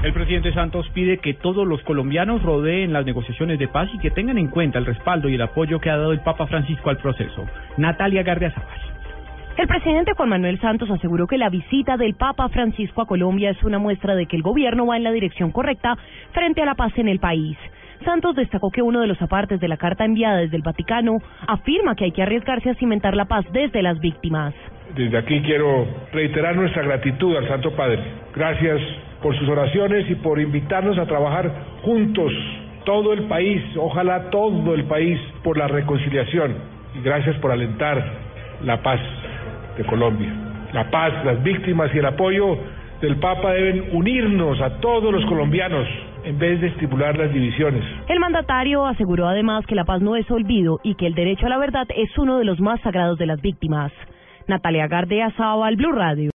El presidente Santos pide que todos los colombianos rodeen las negociaciones de paz y que tengan en cuenta el respaldo y el apoyo que ha dado el Papa Francisco al proceso. Natalia Gardiazabal. El presidente Juan Manuel Santos aseguró que la visita del Papa Francisco a Colombia es una muestra de que el gobierno va en la dirección correcta frente a la paz en el país. Santos destacó que uno de los apartes de la carta enviada desde el Vaticano afirma que hay que arriesgarse a cimentar la paz desde las víctimas. Desde aquí quiero reiterar nuestra gratitud al Santo Padre. Gracias por sus oraciones y por invitarnos a trabajar juntos, todo el país, ojalá todo el país, por la reconciliación. Y gracias por alentar la paz de Colombia. La paz, las víctimas y el apoyo del Papa deben unirnos a todos los colombianos en vez de estimular las divisiones. El mandatario aseguró además que la paz no es olvido y que el derecho a la verdad es uno de los más sagrados de las víctimas. Natalia Gardea, al Blue Radio.